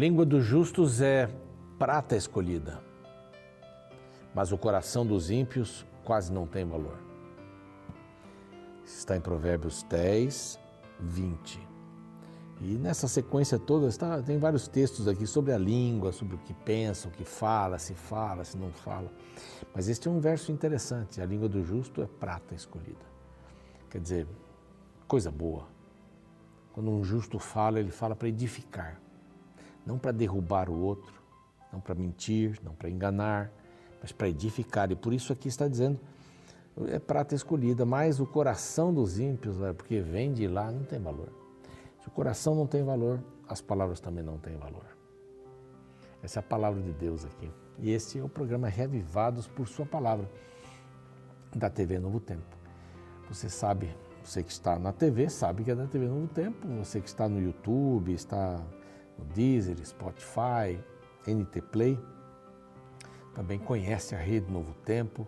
Língua dos justos é prata escolhida, mas o coração dos ímpios quase não tem valor. Está em Provérbios 10, 20. E nessa sequência toda está, tem vários textos aqui sobre a língua, sobre o que pensa, o que fala, se fala, se não fala. Mas este é um verso interessante: a língua do justo é prata escolhida. Quer dizer, coisa boa. Quando um justo fala, ele fala para edificar, não para derrubar o outro, não para mentir, não para enganar, mas para edificar. E por isso aqui está dizendo é prata escolhida, mas o coração dos ímpios, porque vem de lá, não tem valor. Se o coração não tem valor, as palavras também não têm valor. Essa é a palavra de Deus aqui. E este é o programa Revivados por Sua Palavra, da TV Novo Tempo. Você sabe, você que está na TV, sabe que é da TV Novo Tempo. Você que está no YouTube, está no Deezer, Spotify, NT Play, também conhece a Rede Novo Tempo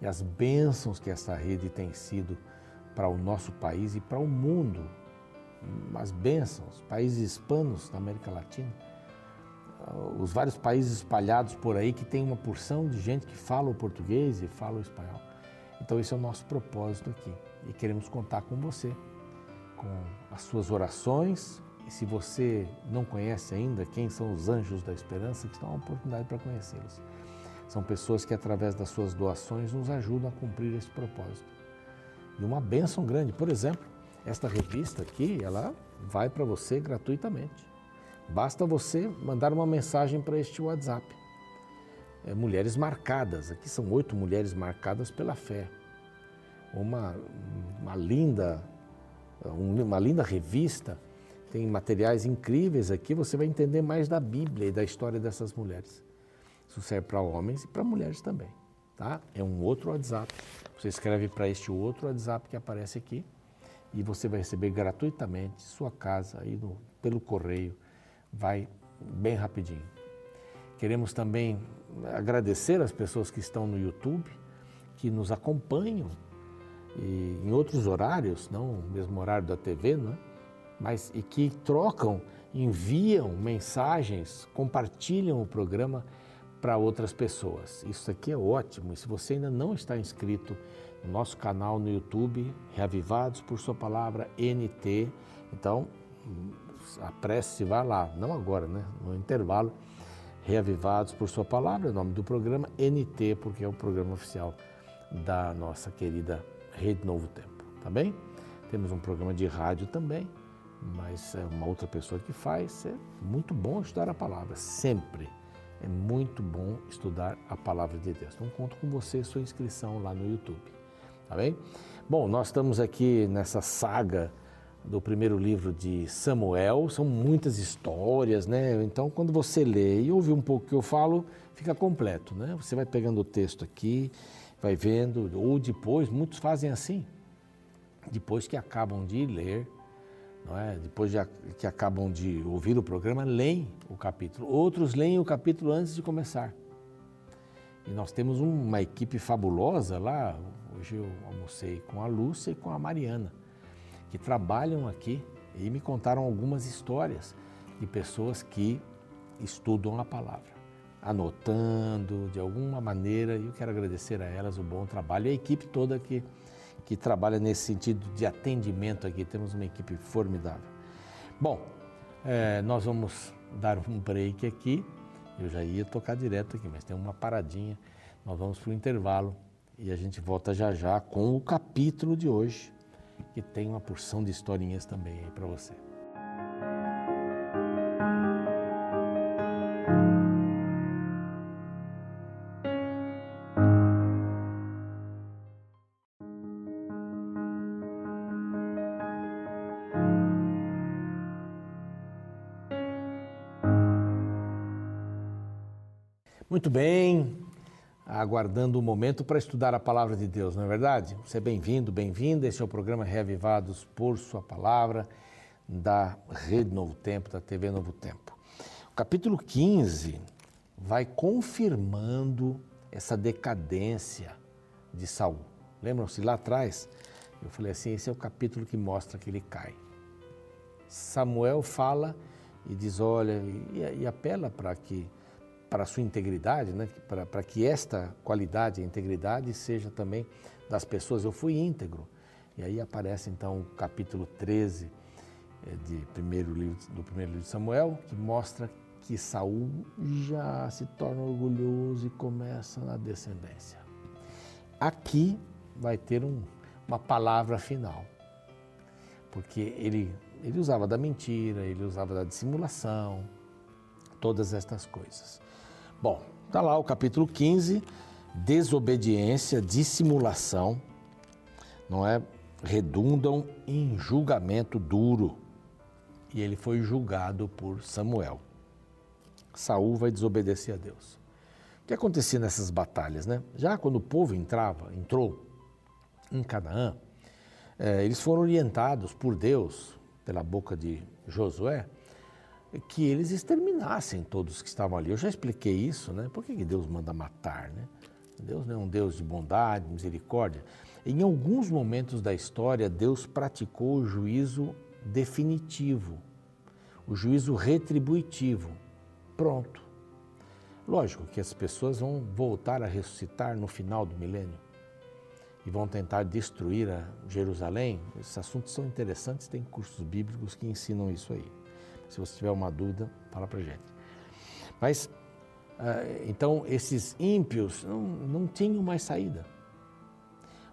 e as bênçãos que essa rede tem sido para o nosso país e para o mundo. As bênçãos, países hispanos da América Latina, os vários países espalhados por aí que tem uma porção de gente que fala o português e fala o espanhol. Então esse é o nosso propósito aqui. E queremos contar com você, com as suas orações e se você não conhece ainda quem são os anjos da esperança, que estão uma oportunidade para conhecê-los. São pessoas que através das suas doações nos ajudam a cumprir esse propósito. E uma bênção grande, por exemplo, esta revista aqui, ela vai para você gratuitamente. Basta você mandar uma mensagem para este WhatsApp. É, mulheres marcadas, aqui são oito mulheres marcadas pela fé. Uma, uma linda, uma linda revista, tem materiais incríveis aqui, você vai entender mais da Bíblia e da história dessas mulheres. Isso serve para homens e para mulheres também, tá? É um outro WhatsApp. Você escreve para este outro WhatsApp que aparece aqui, e você vai receber gratuitamente sua casa aí no, pelo correio, vai bem rapidinho. Queremos também agradecer as pessoas que estão no YouTube, que nos acompanham e em outros horários, não o mesmo horário da TV, né? Mas e que trocam, enviam mensagens, compartilham o programa para outras pessoas. Isso aqui é ótimo. E se você ainda não está inscrito no nosso canal no YouTube, Reavivados por Sua Palavra NT. Então, apresse, vá lá, não agora, né? No intervalo, Reavivados por Sua Palavra, o nome do programa, NT, porque é o programa oficial da nossa querida Rede Novo Tempo, tá bem? Temos um programa de rádio também, mas é uma outra pessoa que faz. É muito bom estudar a palavra, sempre. É muito bom estudar a palavra de Deus. Então, conto com você, sua inscrição lá no YouTube. Tá bem? Bom, nós estamos aqui nessa saga do primeiro livro de Samuel, são muitas histórias, né? Então, quando você lê e ouve um pouco o que eu falo, fica completo, né? Você vai pegando o texto aqui, vai vendo, ou depois, muitos fazem assim, depois que acabam de ler, é? depois de, que acabam de ouvir o programa, leem o capítulo. Outros leem o capítulo antes de começar. E nós temos uma equipe fabulosa lá, Hoje eu almocei com a Lúcia e com a Mariana, que trabalham aqui e me contaram algumas histórias de pessoas que estudam a palavra, anotando de alguma maneira, e eu quero agradecer a elas o bom trabalho e a equipe toda que, que trabalha nesse sentido de atendimento aqui. Temos uma equipe formidável. Bom, é, nós vamos dar um break aqui. Eu já ia tocar direto aqui, mas tem uma paradinha. Nós vamos para o intervalo e a gente volta já já com o capítulo de hoje, que tem uma porção de historinhas também aí para você. Aguardando o momento para estudar a palavra de Deus, não é verdade? Você é bem-vindo, bem-vinda. Esse é o programa Reavivados por Sua Palavra, da Rede Novo Tempo, da TV Novo Tempo. O capítulo 15 vai confirmando essa decadência de Saul. Lembram-se lá atrás? Eu falei assim: esse é o capítulo que mostra que ele cai. Samuel fala e diz, olha, e, e apela para que para a sua integridade, né? para, que esta qualidade, a integridade, seja também das pessoas. Eu fui íntegro. E aí aparece então o capítulo 13 eh, de primeiro livro, do primeiro livro de Samuel, que mostra que Saul já se torna orgulhoso e começa na descendência. Aqui vai ter um, uma palavra final, porque ele, ele usava da mentira, ele usava da dissimulação, todas estas coisas. Bom, está lá o capítulo 15, desobediência, dissimulação, não é? Redundam em julgamento duro. E ele foi julgado por Samuel. Saul vai desobedecer a Deus. O que acontecia nessas batalhas, né? Já quando o povo entrava, entrou em Canaã, eh, eles foram orientados por Deus, pela boca de Josué, que eles exterminassem todos que estavam ali. Eu já expliquei isso, né? Por que Deus manda matar, né? Deus não é um Deus de bondade, misericórdia. Em alguns momentos da história, Deus praticou o juízo definitivo, o juízo retributivo. Pronto. Lógico que as pessoas vão voltar a ressuscitar no final do milênio e vão tentar destruir a Jerusalém. Esses assuntos são interessantes, tem cursos bíblicos que ensinam isso aí. Se você tiver uma dúvida, fala para gente. Mas, ah, então, esses ímpios não, não tinham mais saída.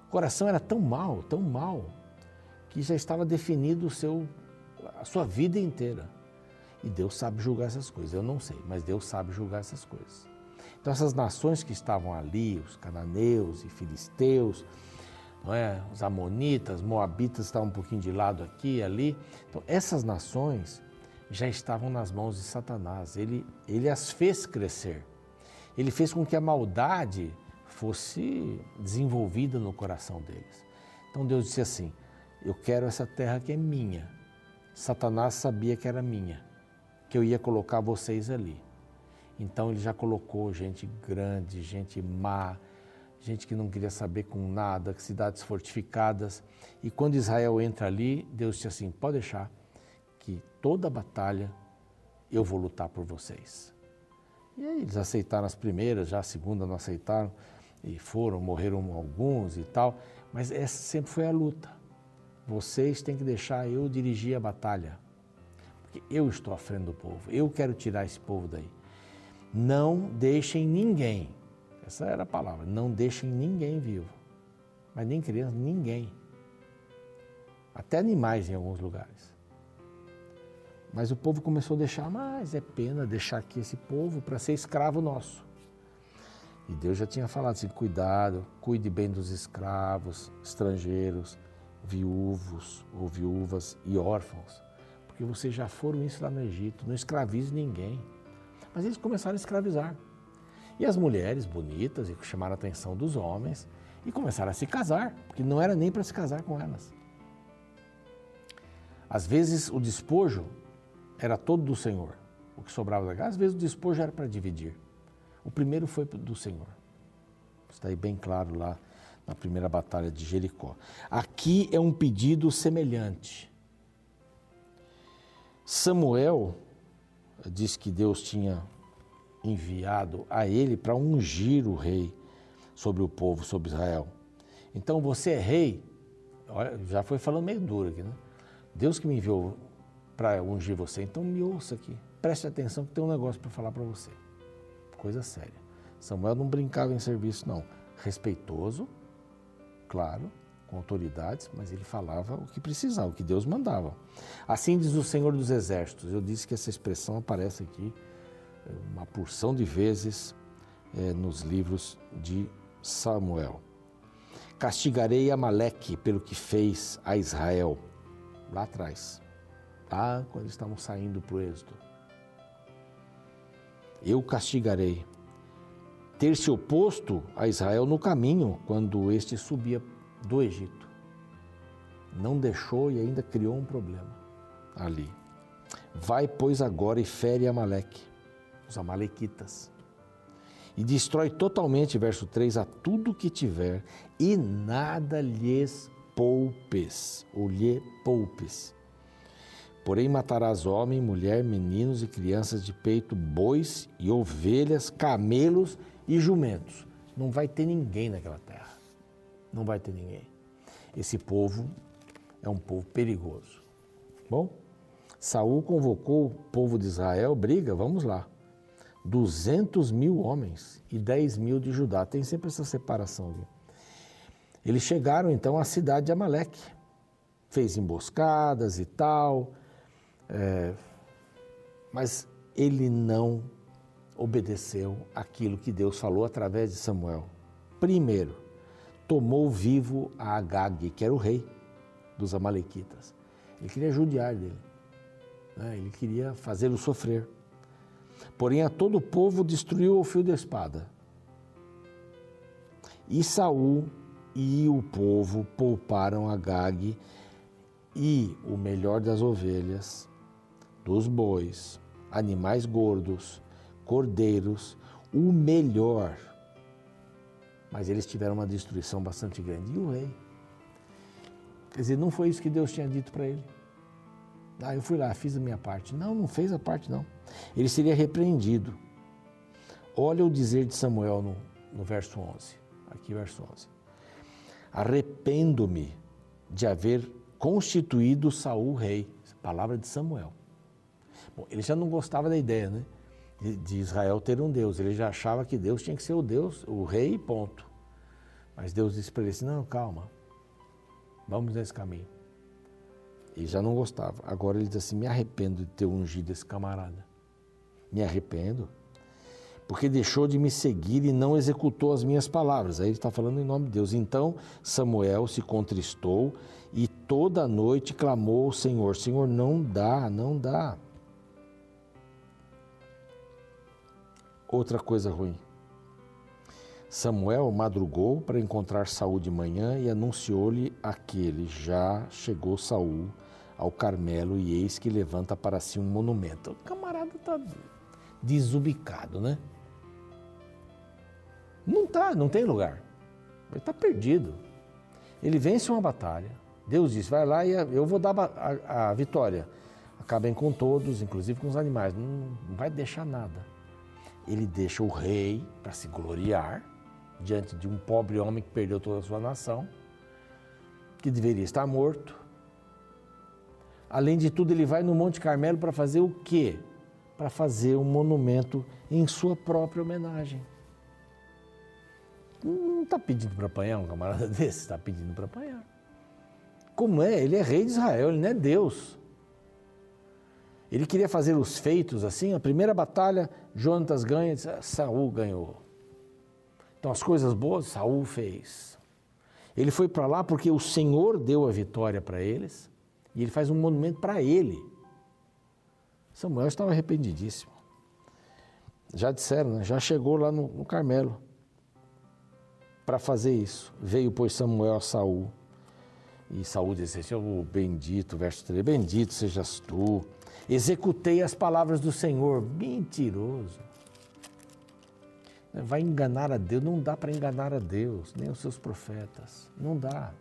O coração era tão mal, tão mal, que já estava definido o seu, a sua vida inteira. E Deus sabe julgar essas coisas. Eu não sei, mas Deus sabe julgar essas coisas. Então, essas nações que estavam ali, os cananeus e filisteus, não é? os amonitas, moabitas estavam um pouquinho de lado aqui e ali. Então, essas nações já estavam nas mãos de Satanás. Ele, ele as fez crescer. Ele fez com que a maldade fosse desenvolvida no coração deles. Então Deus disse assim: Eu quero essa terra que é minha. Satanás sabia que era minha, que eu ia colocar vocês ali. Então ele já colocou gente grande, gente má, gente que não queria saber com nada, cidades fortificadas. E quando Israel entra ali, Deus disse assim: Pode deixar que toda batalha eu vou lutar por vocês. E aí eles aceitaram as primeiras, já a segunda não aceitaram, e foram, morreram alguns e tal, mas essa sempre foi a luta. Vocês têm que deixar eu dirigir a batalha, porque eu estou à frente do povo, eu quero tirar esse povo daí. Não deixem ninguém, essa era a palavra, não deixem ninguém vivo, mas nem criança, ninguém. Até animais em alguns lugares. Mas o povo começou a deixar, mas é pena deixar aqui esse povo para ser escravo nosso. E Deus já tinha falado assim: cuidado, cuide bem dos escravos, estrangeiros, viúvos ou viúvas e órfãos, porque vocês já foram isso lá no Egito, não escravize ninguém. Mas eles começaram a escravizar. E as mulheres bonitas e que chamaram a atenção dos homens e começaram a se casar, porque não era nem para se casar com elas. Às vezes o despojo era todo do Senhor, o que sobrava da casa. Às vezes o despojo era para dividir. O primeiro foi do Senhor. Está aí bem claro lá na primeira batalha de Jericó. Aqui é um pedido semelhante. Samuel diz que Deus tinha enviado a ele para ungir o rei sobre o povo, sobre Israel. Então você é rei, já foi falando meio duro aqui, né? Deus que me enviou para ungir você. Então me ouça aqui, preste atenção que tem um negócio para falar para você. Coisa séria. Samuel não brincava em serviço, não. Respeitoso, claro, com autoridades, mas ele falava o que precisava, o que Deus mandava. Assim diz o Senhor dos Exércitos. Eu disse que essa expressão aparece aqui eh, uma porção de vezes é, nos livros de Samuel. Castigarei Amaleque pelo que fez a Israel lá atrás quando estavam saindo para o êxodo. Eu castigarei. Ter se oposto a Israel no caminho quando este subia do Egito. Não deixou e ainda criou um problema ali. Vai, pois, agora e fere Amaleque, os Amalequitas, e destrói totalmente, verso 3, a tudo que tiver, e nada lhes poupes, ou lhe poupes Porém, matarás homem, mulher, meninos e crianças de peito, bois e ovelhas, camelos e jumentos. Não vai ter ninguém naquela terra. Não vai ter ninguém. Esse povo é um povo perigoso. Bom, Saul convocou o povo de Israel, briga, vamos lá. 200 mil homens e 10 mil de Judá. Tem sempre essa separação. Eles chegaram então à cidade de Amaleque. Fez emboscadas e tal, é, mas ele não obedeceu aquilo que Deus falou através de Samuel. Primeiro, tomou vivo a Agag, que era o rei dos Amalequitas. Ele queria judiar dele, né? ele queria fazê-lo sofrer. Porém, a todo o povo destruiu o fio da espada. E Saul e o povo pouparam Agag e o melhor das ovelhas, dos bois, animais gordos, cordeiros, o melhor. Mas eles tiveram uma destruição bastante grande. E o rei? Quer dizer, não foi isso que Deus tinha dito para ele. Ah, eu fui lá, fiz a minha parte. Não, não fez a parte, não. Ele seria repreendido. Olha o dizer de Samuel no, no verso 11. Aqui, verso 11. Arrependo-me de haver constituído Saul rei. Palavra de Samuel. Bom, ele já não gostava da ideia, né? De, Israel ter um Deus. Ele já achava que Deus tinha que ser o Deus, o rei, ponto. Mas Deus disse para ele assim: não, calma, vamos nesse caminho. Ele já não gostava. Agora ele diz assim: me arrependo de ter ungido esse camarada. Me arrependo. Porque deixou de me seguir e não executou as minhas palavras. Aí ele está falando em nome de Deus. Então Samuel se contristou e toda noite clamou ao Senhor: Senhor, não dá, não dá. Outra coisa ruim. Samuel madrugou para encontrar Saul de manhã e anunciou-lhe aquele já chegou Saul ao Carmelo e eis que levanta para si um monumento. O camarada está desubicado, né? Não tá, não tem lugar. Ele está perdido. Ele vence uma batalha. Deus diz: vai lá e eu vou dar a, a vitória. Acabem com todos, inclusive com os animais. Não, não vai deixar nada. Ele deixa o rei para se gloriar diante de um pobre homem que perdeu toda a sua nação, que deveria estar morto. Além de tudo, ele vai no Monte Carmelo para fazer o quê? Para fazer um monumento em sua própria homenagem. Não está pedindo para apanhar um camarada desse, está pedindo para apanhar. Como é? Ele é rei de Israel, ele não é Deus. Ele queria fazer os feitos assim. A primeira batalha, Jonatas ganha, Saul ganhou. Então as coisas boas, Saul fez. Ele foi para lá porque o Senhor deu a vitória para eles e ele faz um monumento para ele. Samuel estava arrependidíssimo. Já disseram, né? já chegou lá no, no Carmelo para fazer isso. Veio, pois, Samuel a Saul. E Saul disse assim, oh, bendito, verso 3, bendito sejas tu. Executei as palavras do Senhor. Mentiroso. Vai enganar a Deus. Não dá para enganar a Deus, nem os seus profetas. Não dá.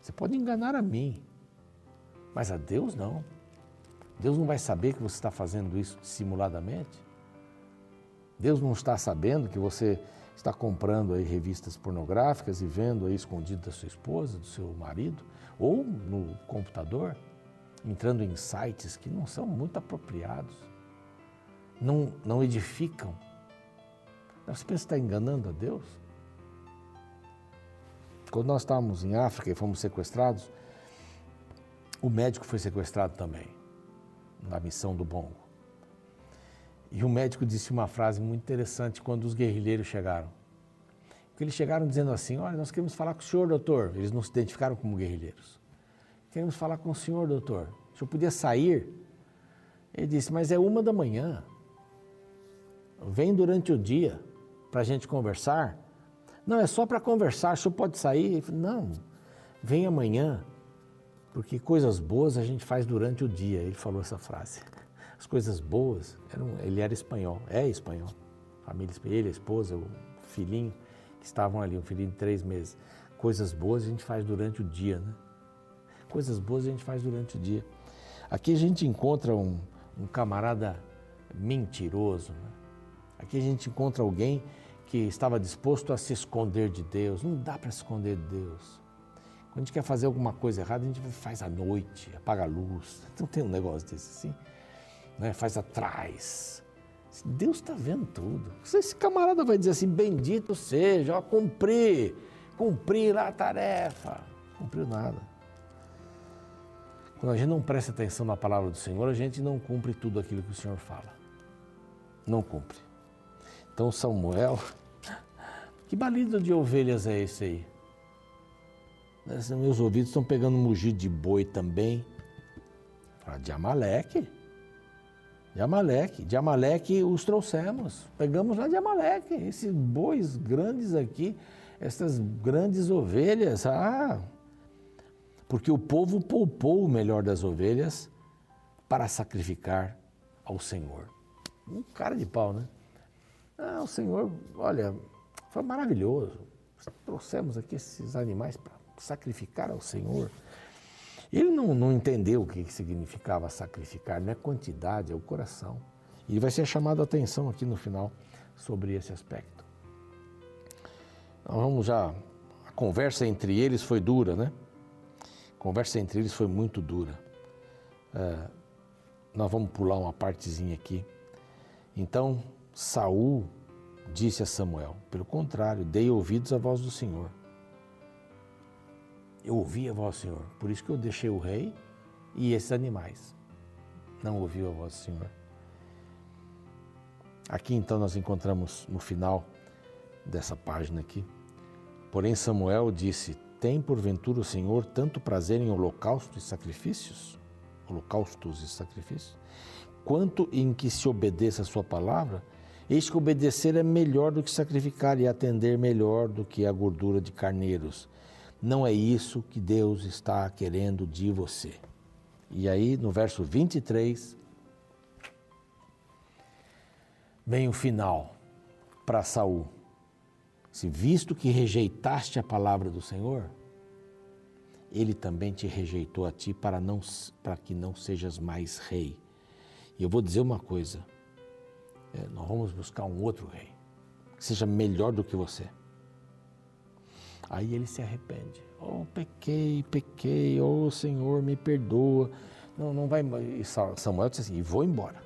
Você pode enganar a mim, mas a Deus não. Deus não vai saber que você está fazendo isso dissimuladamente. Deus não está sabendo que você está comprando aí revistas pornográficas e vendo aí escondido da sua esposa, do seu marido, ou no computador, entrando em sites que não são muito apropriados, não, não edificam. Você pensa que está enganando a Deus? Quando nós estávamos em África e fomos sequestrados, o médico foi sequestrado também, na missão do Bongo. E o médico disse uma frase muito interessante quando os guerrilheiros chegaram. Porque eles chegaram dizendo assim: Olha, nós queremos falar com o senhor, doutor. Eles não se identificaram como guerrilheiros. Queremos falar com o senhor, doutor. O senhor podia sair? Ele disse: Mas é uma da manhã. Vem durante o dia para a gente conversar. Não, é só para conversar. O senhor pode sair? Não, vem amanhã, porque coisas boas a gente faz durante o dia. Ele falou essa frase. As coisas boas, ele era espanhol, é espanhol. Família, ele, a esposa, o filhinho que estavam ali, um filhinho de três meses. Coisas boas a gente faz durante o dia, né? Coisas boas a gente faz durante o dia. Aqui a gente encontra um, um camarada mentiroso. Né? Aqui a gente encontra alguém que estava disposto a se esconder de Deus. Não dá para esconder de Deus. Quando a gente quer fazer alguma coisa errada, a gente faz à noite, apaga a luz. Não tem um negócio desse assim. Né? Faz atrás. Deus está vendo tudo. Esse camarada vai dizer assim: Bendito seja, ó, cumpri, cumpri lá a tarefa. Cumpriu nada. Quando a gente não presta atenção na palavra do Senhor, a gente não cumpre tudo aquilo que o Senhor fala. Não cumpre. Então, Samuel, que balido de ovelhas é esse aí? Meus ouvidos estão pegando mugido de boi também. de Amaleque. De Amaleque. De Amaleque os trouxemos. Pegamos lá de Amaleque. Esses bois grandes aqui, essas grandes ovelhas. Ah, porque o povo poupou o melhor das ovelhas para sacrificar ao Senhor. Um cara de pau, né? Ah, o Senhor, olha, foi maravilhoso. Trouxemos aqui esses animais para sacrificar ao Senhor. Ele não, não entendeu o que significava sacrificar, não é quantidade, é o coração. E vai ser chamado a atenção aqui no final sobre esse aspecto. Então, vamos já. A conversa entre eles foi dura, né? Conversa entre eles foi muito dura. É, nós vamos pular uma partezinha aqui. Então, Saul disse a Samuel: Pelo contrário, dei ouvidos à voz do Senhor. Eu ouvi a voz do Senhor, por isso que eu deixei o rei e esses animais. Não ouviu a voz do Senhor. Aqui então nós encontramos no final dessa página aqui. Porém Samuel disse: Tem porventura o Senhor tanto prazer em holocaustos e sacrifícios? Holocaustos e sacrifícios? Quanto em que se obedeça a sua palavra? Eis que obedecer é melhor do que sacrificar e atender melhor do que a gordura de carneiros. Não é isso que Deus está querendo de você. E aí, no verso 23, vem o final para Saul. Se visto que rejeitaste a palavra do Senhor, ele também te rejeitou a ti para, não, para que não sejas mais rei. E eu vou dizer uma coisa: é, nós vamos buscar um outro rei, que seja melhor do que você. Aí ele se arrepende. Oh, pequei, pequei, oh Senhor, me perdoa. Não, não vai. E Samuel disse assim: e vou embora.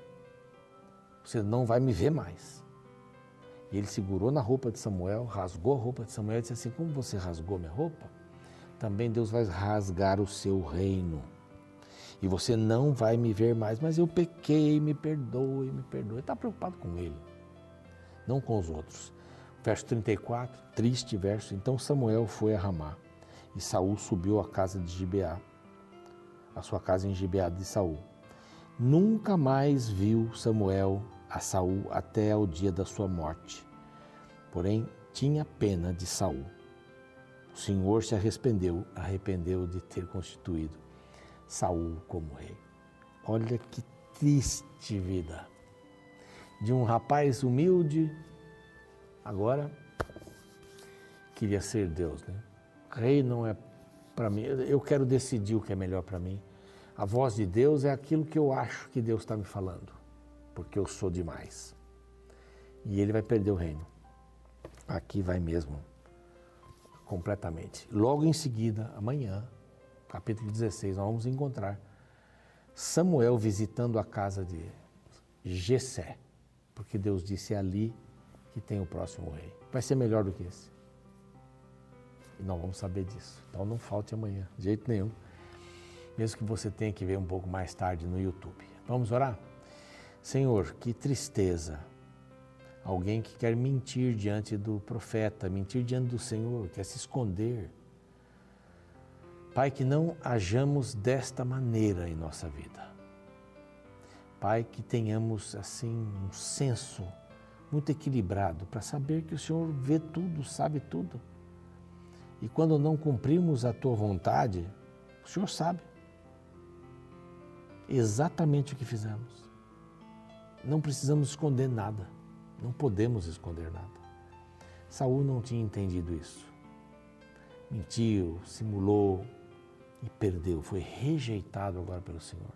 Você não vai me ver mais. E ele segurou na roupa de Samuel, rasgou a roupa de Samuel e disse assim: Como você rasgou minha roupa, também Deus vai rasgar o seu reino e você não vai me ver mais, mas eu pequei, me perdoe, me perdoe. Está preocupado com ele, não com os outros. Verso 34, triste verso. Então Samuel foi a Ramá e Saul subiu à casa de Gibeá, a sua casa em Gibeá de Saul. Nunca mais viu Samuel a Saul até o dia da sua morte. Porém, tinha pena de Saul. O Senhor se arrependeu, arrependeu de ter constituído Saul como rei. Olha que triste vida. De um rapaz humilde, agora queria ser Deus, né? Rei não é para mim, eu quero decidir o que é melhor para mim. A voz de Deus é aquilo que eu acho que Deus está me falando, porque eu sou demais. E ele vai perder o reino. Aqui vai mesmo, completamente. Logo em seguida, amanhã, capítulo 16, nós vamos encontrar Samuel visitando a casa de Jessé, porque Deus disse é ali que tem o próximo rei. Vai ser melhor do que esse. E nós vamos saber disso. Então não falte amanhã, de jeito nenhum. Mesmo que você tenha que ver um pouco mais tarde no YouTube. Vamos orar? Senhor, que tristeza. Alguém que quer mentir diante do profeta, mentir diante do Senhor, quer se esconder Pai, que não hajamos desta maneira em nossa vida. Pai, que tenhamos assim um senso muito equilibrado para saber que o Senhor vê tudo, sabe tudo. E quando não cumprimos a tua vontade, o Senhor sabe exatamente o que fizemos. Não precisamos esconder nada, não podemos esconder nada. Saul não tinha entendido isso. Mentiu, simulou, e perdeu, foi rejeitado agora pelo Senhor.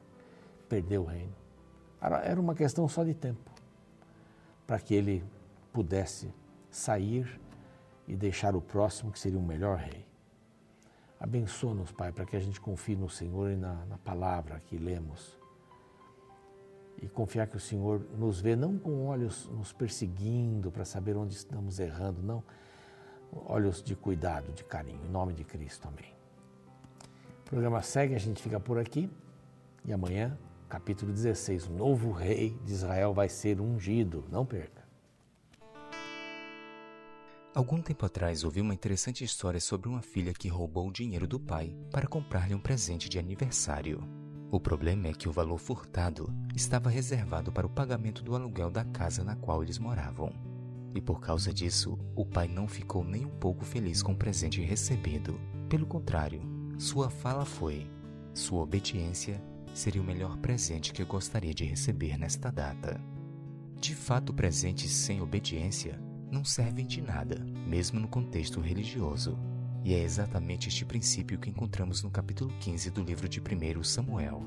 perder o reino. Era uma questão só de tempo para que ele pudesse sair e deixar o próximo que seria o melhor rei. Abençoa-nos, Pai, para que a gente confie no Senhor e na, na palavra que lemos. E confiar que o Senhor nos vê não com olhos nos perseguindo para saber onde estamos errando, não. Olhos de cuidado, de carinho. Em nome de Cristo, amém. O programa segue, a gente fica por aqui. E amanhã, capítulo 16, o novo rei de Israel vai ser ungido. Não perca. Algum tempo atrás ouvi uma interessante história sobre uma filha que roubou o dinheiro do pai para comprar-lhe um presente de aniversário. O problema é que o valor furtado estava reservado para o pagamento do aluguel da casa na qual eles moravam. E por causa disso, o pai não ficou nem um pouco feliz com o presente recebido. Pelo contrário, sua fala foi: sua obediência seria o melhor presente que eu gostaria de receber nesta data. De fato, presentes sem obediência não servem de nada, mesmo no contexto religioso. E é exatamente este princípio que encontramos no capítulo 15 do livro de 1 Samuel.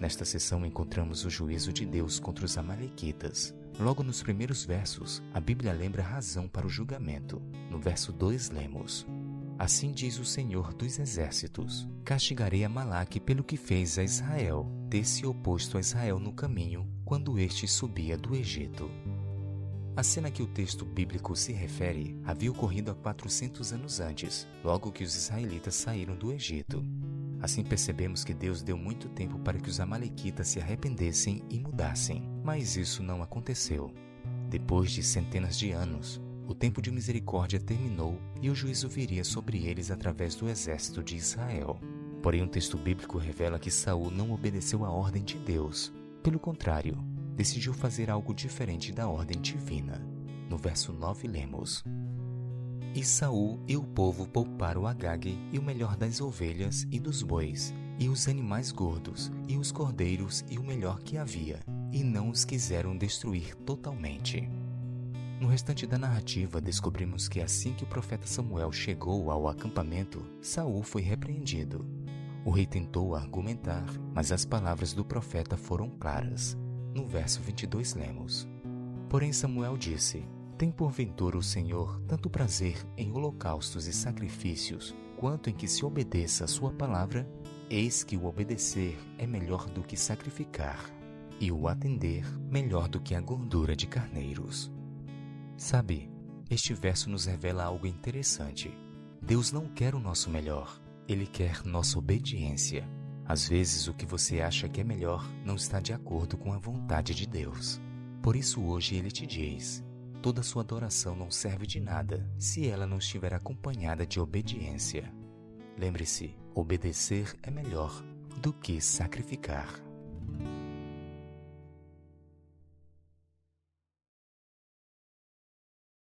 Nesta sessão encontramos o juízo de Deus contra os Amalequitas. Logo nos primeiros versos, a Bíblia lembra a razão para o julgamento. No verso 2 lemos: Assim diz o Senhor dos Exércitos: Castigarei Amalaque pelo que fez a Israel, ter se oposto a Israel no caminho, quando este subia do Egito. A cena que o texto bíblico se refere havia ocorrido há 400 anos antes, logo que os israelitas saíram do Egito. Assim percebemos que Deus deu muito tempo para que os amalequitas se arrependessem e mudassem, mas isso não aconteceu. Depois de centenas de anos, o tempo de misericórdia terminou e o juízo viria sobre eles através do exército de Israel. Porém, o texto bíblico revela que Saul não obedeceu à ordem de Deus. Pelo contrário, decidiu fazer algo diferente da ordem divina. No verso 9 lemos: E Saul e o povo pouparam Agag e o melhor das ovelhas e dos bois, e os animais gordos, e os cordeiros e o melhor que havia, e não os quiseram destruir totalmente. No restante da narrativa, descobrimos que assim que o profeta Samuel chegou ao acampamento, Saul foi repreendido. O rei tentou argumentar, mas as palavras do profeta foram claras. No verso 22 lemos: Porém Samuel disse: Tem porventura o Senhor tanto prazer em holocaustos e sacrifícios, quanto em que se obedeça a sua palavra? Eis que o obedecer é melhor do que sacrificar, e o atender melhor do que a gordura de carneiros. Sabe, este verso nos revela algo interessante. Deus não quer o nosso melhor, ele quer nossa obediência. Às vezes, o que você acha que é melhor não está de acordo com a vontade de Deus. Por isso, hoje ele te diz: toda sua adoração não serve de nada se ela não estiver acompanhada de obediência. Lembre-se: obedecer é melhor do que sacrificar.